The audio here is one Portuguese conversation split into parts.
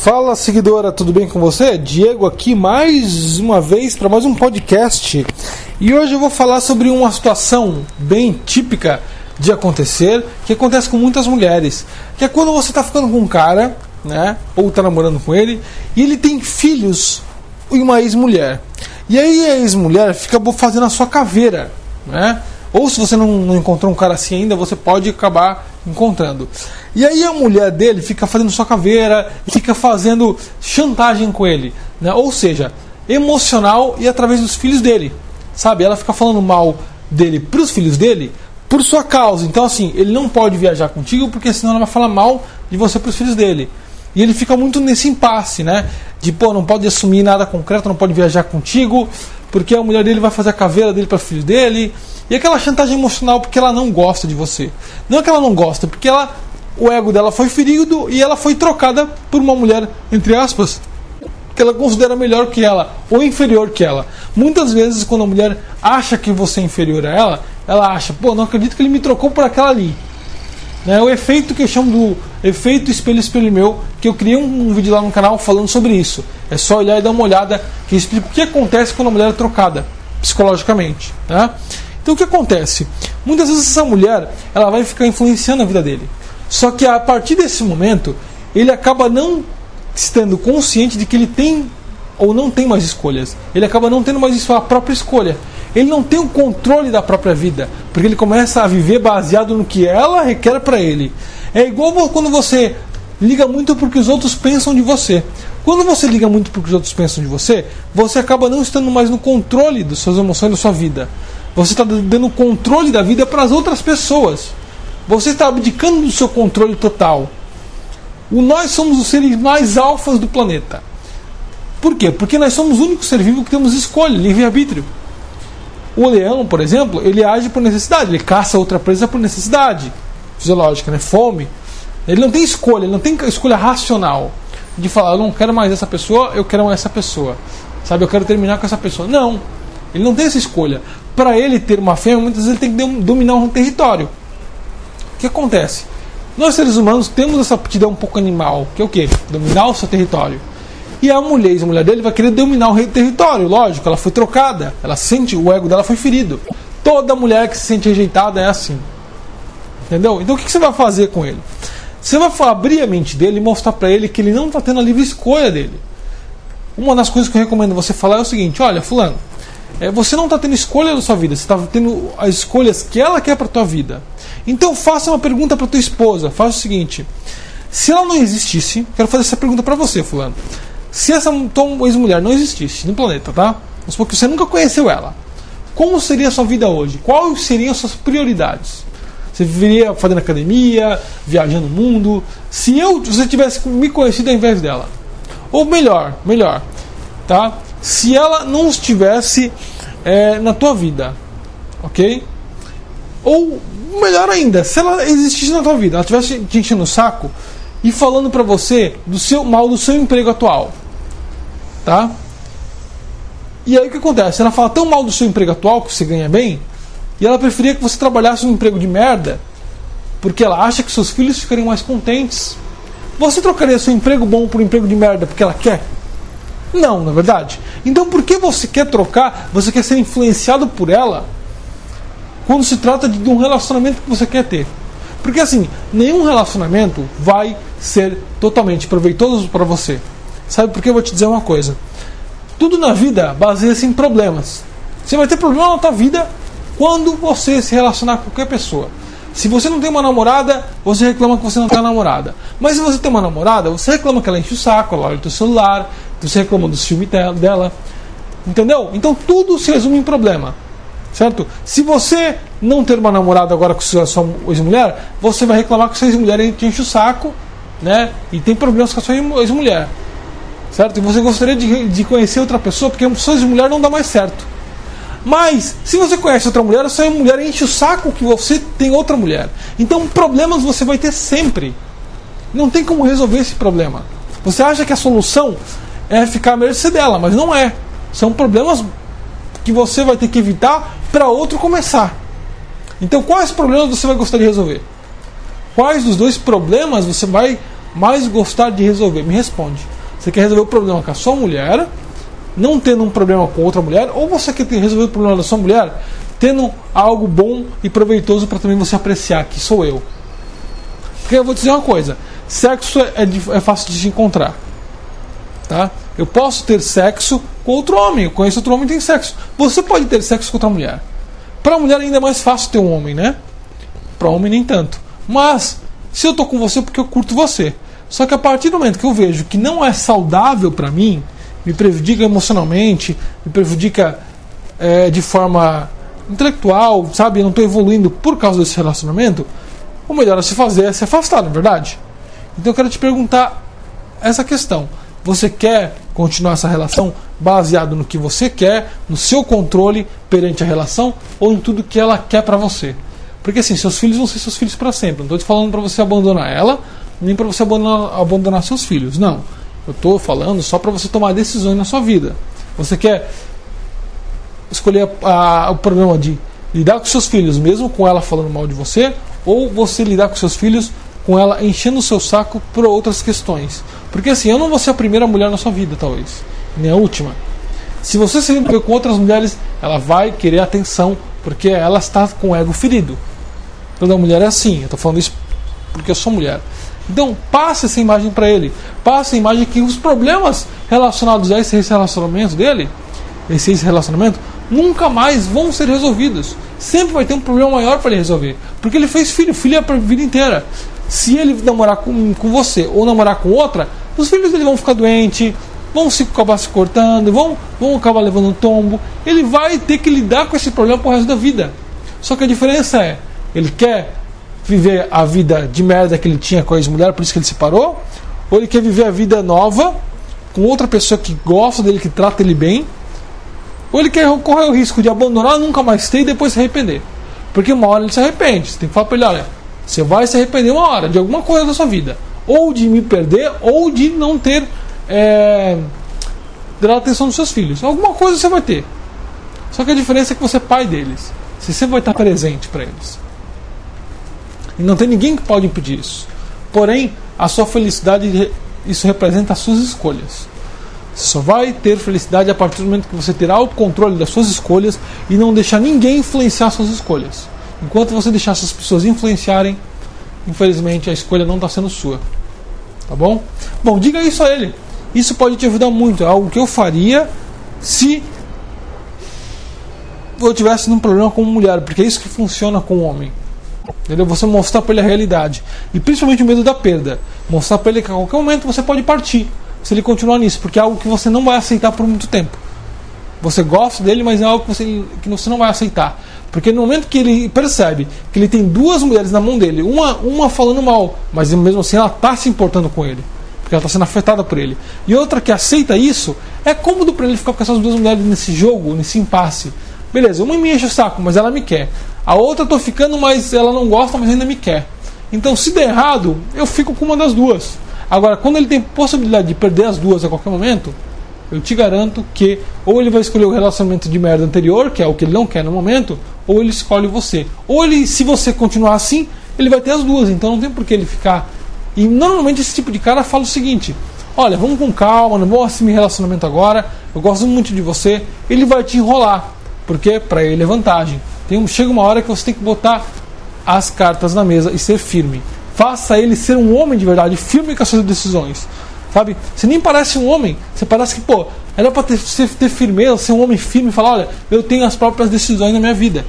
Fala seguidora, tudo bem com você? Diego aqui mais uma vez para mais um podcast. E hoje eu vou falar sobre uma situação bem típica de acontecer, que acontece com muitas mulheres, que é quando você está ficando com um cara, né, ou está namorando com ele, e ele tem filhos e uma ex-mulher. E aí a ex-mulher fica fazendo a sua caveira, né? Ou se você não, não encontrou um cara assim ainda, você pode acabar encontrando. E aí a mulher dele fica fazendo sua caveira, fica fazendo chantagem com ele, né? Ou seja, emocional e através dos filhos dele. Sabe? Ela fica falando mal dele para os filhos dele por sua causa. Então assim, ele não pode viajar contigo porque senão ela vai falar mal de você para os filhos dele. E ele fica muito nesse impasse, né? De pô, não pode assumir nada concreto, não pode viajar contigo, porque a mulher dele vai fazer a caveira dele para filhos dele. E aquela chantagem emocional porque ela não gosta de você. Não é que ela não gosta, porque ela, o ego dela foi ferido e ela foi trocada por uma mulher, entre aspas, que ela considera melhor que ela ou inferior que ela. Muitas vezes, quando a mulher acha que você é inferior a ela, ela acha, pô, não acredito que ele me trocou por aquela ali. Né, o efeito que eu chamo do efeito espelho espelho meu, que eu criei um, um, vídeo lá no canal falando sobre isso. É só olhar e dar uma olhada que explica o que acontece quando a mulher é trocada psicologicamente. Tá? Então o que acontece? Muitas vezes essa mulher ela vai ficar influenciando a vida dele. Só que a partir desse momento ele acaba não estando consciente de que ele tem ou não tem mais escolhas. Ele acaba não tendo mais sua própria escolha. Ele não tem o controle da própria vida, porque ele começa a viver baseado no que ela requer para ele. É igual quando você liga muito porque os outros pensam de você. Quando você liga muito porque os outros pensam de você, você acaba não estando mais no controle das suas emoções da sua vida. Você está dando controle da vida para as outras pessoas. Você está abdicando do seu controle total. O nós somos os seres mais alfas do planeta. Por quê? Porque nós somos o único ser vivo que temos escolha, livre-arbítrio. O leão, por exemplo, ele age por necessidade, ele caça outra presa por necessidade fisiológica, né? fome. Ele não tem escolha, ele não tem escolha racional de falar, eu não quero mais essa pessoa, eu quero mais essa pessoa. Sabe, eu quero terminar com essa pessoa. Não. Ele não tem essa escolha. Para ele ter uma fêmea, muitas vezes ele tem que dominar um território. O que acontece? Nós seres humanos temos essa aptidão um pouco animal, que é o quê? Dominar o seu território. E a mulher, a mulher dele vai querer dominar o território, lógico, ela foi trocada, ela sente, o ego dela foi ferido. Toda mulher que se sente rejeitada é assim. Entendeu? Então o que você vai fazer com ele? Você vai abrir a mente dele e mostrar para ele que ele não está tendo a livre escolha dele. Uma das coisas que eu recomendo você falar é o seguinte: olha, Fulano, é, você não está tendo escolha na sua vida, você está tendo as escolhas que ela quer para a tua vida. Então faça uma pergunta para tua esposa. Faça o seguinte: se ela não existisse, quero fazer essa pergunta para você, fulano. Se essa tua ex-mulher não existisse no planeta, tá? Vamos supor que você nunca conheceu ela. Como seria a sua vida hoje? Quais seriam as suas prioridades? Você viveria fazendo academia, viajando o mundo? Se eu, se você tivesse me conhecido ao invés dela, ou melhor, melhor, tá? Se ela não estivesse é, na tua vida, ok? Ou melhor ainda, se ela existisse na tua vida, ela estivesse te enchendo o saco e falando para você do seu mal do seu emprego atual, tá? E aí o que acontece? Ela fala tão mal do seu emprego atual que você ganha bem e ela preferia que você trabalhasse um emprego de merda porque ela acha que seus filhos ficariam mais contentes. Você trocaria seu emprego bom por um emprego de merda porque ela quer? Não, na é verdade. Então por que você quer trocar? Você quer ser influenciado por ela quando se trata de um relacionamento que você quer ter? Porque assim, nenhum relacionamento vai ser totalmente proveitoso para você. Sabe por que eu vou te dizer uma coisa? Tudo na vida baseia-se em problemas. Você vai ter problema na tua vida quando você se relacionar com qualquer pessoa. Se você não tem uma namorada, você reclama que você não tem namorada. Mas se você tem uma namorada, você reclama que ela enche o saco, ela olha o teu celular, você reclama dos filmes dela. Entendeu? Então tudo se resume em problema. Certo? Se você não ter uma namorada agora com sua, sua ex-mulher, você vai reclamar que sua ex-mulher enche o saco, né? E tem problemas com a sua ex-mulher. Certo? E você gostaria de, de conhecer outra pessoa porque sua ex-mulher não dá mais certo. Mas, se você conhece outra mulher, a sua mulher enche o saco que você tem outra mulher. Então, problemas você vai ter sempre. Não tem como resolver esse problema. Você acha que a solução é ficar à mercê dela, mas não é. São problemas que você vai ter que evitar para outro começar. Então, quais problemas você vai gostar de resolver? Quais dos dois problemas você vai mais gostar de resolver? Me responde. Você quer resolver o problema com a sua mulher, não tendo um problema com outra mulher, ou você quer resolver o problema da sua mulher tendo algo bom e proveitoso para também você apreciar, que sou eu. Porque eu vou dizer uma coisa: sexo é, é fácil de se encontrar. Tá? Eu posso ter sexo com outro homem, eu conheço outro homem tem sexo. Você pode ter sexo com outra mulher. Para a mulher ainda é mais fácil ter um homem, né? Para homem nem tanto. Mas se eu tô com você é porque eu curto você. Só que a partir do momento que eu vejo que não é saudável para mim, me prejudica emocionalmente, me prejudica é, de forma intelectual, sabe? Eu não estou evoluindo por causa desse relacionamento, o melhor a se fazer é se afastar, não é verdade? Então eu quero te perguntar essa questão. Você quer continuar essa relação baseado no que você quer, no seu controle perante a relação ou em tudo que ela quer para você? Porque assim, seus filhos vão ser seus filhos para sempre. Não estou te falando para você abandonar ela, nem para você abandonar, abandonar seus filhos. Não. Eu estou falando só para você tomar decisões na sua vida. Você quer escolher a, a, o problema de lidar com seus filhos, mesmo com ela falando mal de você, ou você lidar com seus filhos com ela enchendo o seu saco por outras questões. Porque assim, eu não vou ser a primeira mulher na sua vida, talvez, nem a última. Se você se envolver com outras mulheres, ela vai querer atenção, porque ela está com o ego ferido. Toda mulher é assim, eu estou falando isso porque eu sou mulher. Então, passe essa imagem para ele. Passe a imagem que os problemas relacionados a esse relacionamento dele, esse relacionamento, nunca mais vão ser resolvidos. Sempre vai ter um problema maior para ele resolver. Porque ele fez filho, filho é a vida inteira. Se ele namorar com, com você ou namorar com outra, os filhos dele vão ficar doentes, vão se acabar se cortando, vão, vão acabar levando um tombo. Ele vai ter que lidar com esse problema pro resto da vida. Só que a diferença é, ele quer viver a vida de merda que ele tinha com a ex-mulher, por isso que ele se separou, ou ele quer viver a vida nova com outra pessoa que gosta dele, que trata ele bem, ou ele quer correr o risco de abandonar, nunca mais ter e depois se arrepender. Porque uma hora ele se arrepende. Você tem que falar para ele: olha, você vai se arrepender uma hora de alguma coisa da sua vida. Ou de me perder, ou de não ter. É, dar atenção dos seus filhos. Alguma coisa você vai ter. Só que a diferença é que você é pai deles. Você sempre vai estar presente para eles. E não tem ninguém que pode impedir isso. Porém, a sua felicidade, isso representa as suas escolhas. Você só vai ter felicidade a partir do momento que você terá o controle das suas escolhas e não deixar ninguém influenciar suas escolhas. Enquanto você deixar essas pessoas influenciarem, infelizmente a escolha não está sendo sua. Tá bom? Bom, diga isso a ele. Isso pode te ajudar muito. É algo que eu faria se eu tivesse um problema com mulher, porque é isso que funciona com o homem. Entendeu? Você mostrar para ele a realidade. E principalmente o medo da perda. Mostrar para ele que a qualquer momento você pode partir se ele continuar nisso, porque é algo que você não vai aceitar por muito tempo. Você gosta dele, mas é algo que você, que você não vai aceitar. Porque no momento que ele percebe que ele tem duas mulheres na mão dele, uma, uma falando mal, mas mesmo assim ela está se importando com ele, porque ela está sendo afetada por ele, e outra que aceita isso, é cômodo para ele ficar com essas duas mulheres nesse jogo, nesse impasse. Beleza, uma me enche o saco, mas ela me quer. A outra eu tô ficando, mas ela não gosta, mas ainda me quer. Então, se der errado, eu fico com uma das duas. Agora, quando ele tem possibilidade de perder as duas a qualquer momento, eu te garanto que ou ele vai escolher o relacionamento de merda anterior, que é o que ele não quer no momento, ou ele escolhe você. Ou ele, se você continuar assim, ele vai ter as duas, então não tem por que ele ficar. E normalmente esse tipo de cara fala o seguinte: olha, vamos com calma, não vou assumir relacionamento agora, eu gosto muito de você. Ele vai te enrolar, porque para ele é vantagem. Tem, chega uma hora que você tem que botar as cartas na mesa e ser firme. Faça ele ser um homem de verdade, firme com as suas decisões. Sabe? Você nem parece um homem, você parece que, pô, era para ter, ter firmeza, ser um homem firme e falar: olha, eu tenho as próprias decisões na minha vida.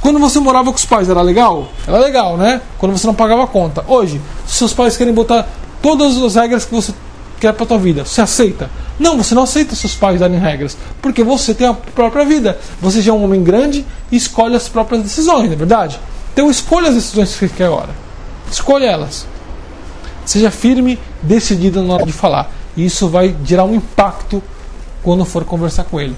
Quando você morava com os pais, era legal? Era legal, né? Quando você não pagava conta. Hoje, se seus pais querem botar todas as regras que você quer para tua vida, você aceita? Não, você não aceita seus pais darem regras, porque você tem a própria vida. Você já é um homem grande e escolhe as próprias decisões, não é verdade? Então escolha as decisões que você quer agora. Escolha elas. Seja firme, decidida na hora de falar. E isso vai gerar um impacto quando for conversar com ele.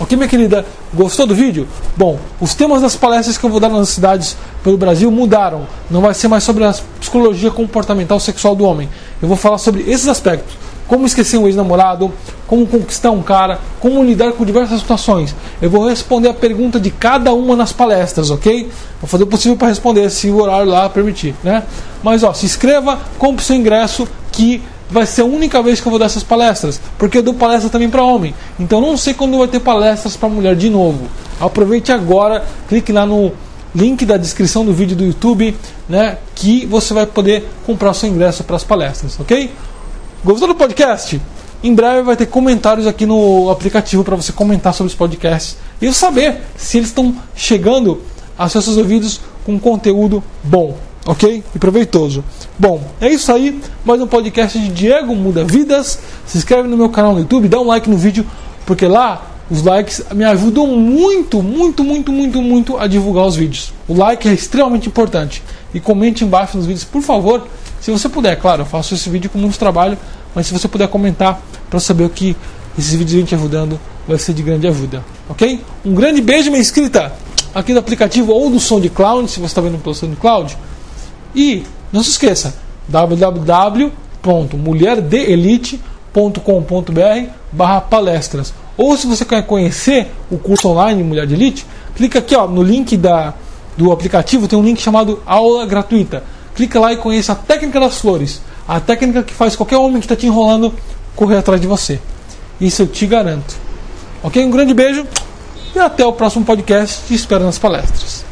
Ok, minha querida? Gostou do vídeo? Bom, os temas das palestras que eu vou dar nas cidades pelo Brasil mudaram. Não vai ser mais sobre a psicologia comportamental sexual do homem. Eu vou falar sobre esses aspectos como esquecer um ex-namorado, como conquistar um cara, como lidar com diversas situações. Eu vou responder a pergunta de cada uma nas palestras, ok? Vou fazer o possível para responder, se o horário lá permitir, né? Mas ó, se inscreva, compre seu ingresso que vai ser a única vez que eu vou dar essas palestras, porque eu dou palestra também para homem. Então não sei quando vai ter palestras para mulher de novo. Aproveite agora, clique lá no link da descrição do vídeo do YouTube, né, que você vai poder comprar seu ingresso para as palestras, ok? Gostou do podcast? Em breve vai ter comentários aqui no aplicativo para você comentar sobre os podcasts e eu saber se eles estão chegando aos seus ouvidos com conteúdo bom, ok? E proveitoso. Bom, é isso aí. Mais um podcast de Diego Muda Vidas. Se inscreve no meu canal no YouTube, dá um like no vídeo, porque lá os likes me ajudam muito, muito, muito, muito, muito a divulgar os vídeos. O like é extremamente importante. E comente embaixo nos vídeos, por favor, se você puder. Claro, eu faço esse vídeo com muito trabalho, mas se você puder comentar para saber o que esses vídeos vêm te ajudando, vai ser de grande ajuda. Ok? Um grande beijo, minha inscrita, aqui do aplicativo ou do SoundCloud, se você está vendo pelo SoundCloud. E não se esqueça, www.mulherdeelite.com.br barra palestras ou se você quer conhecer o curso online Mulher de Elite, clica aqui ó, no link da, do aplicativo, tem um link chamado Aula Gratuita. Clica lá e conheça a técnica das flores. A técnica que faz qualquer homem que está te enrolando correr atrás de você. Isso eu te garanto. Ok? Um grande beijo e até o próximo podcast. Te espero nas palestras.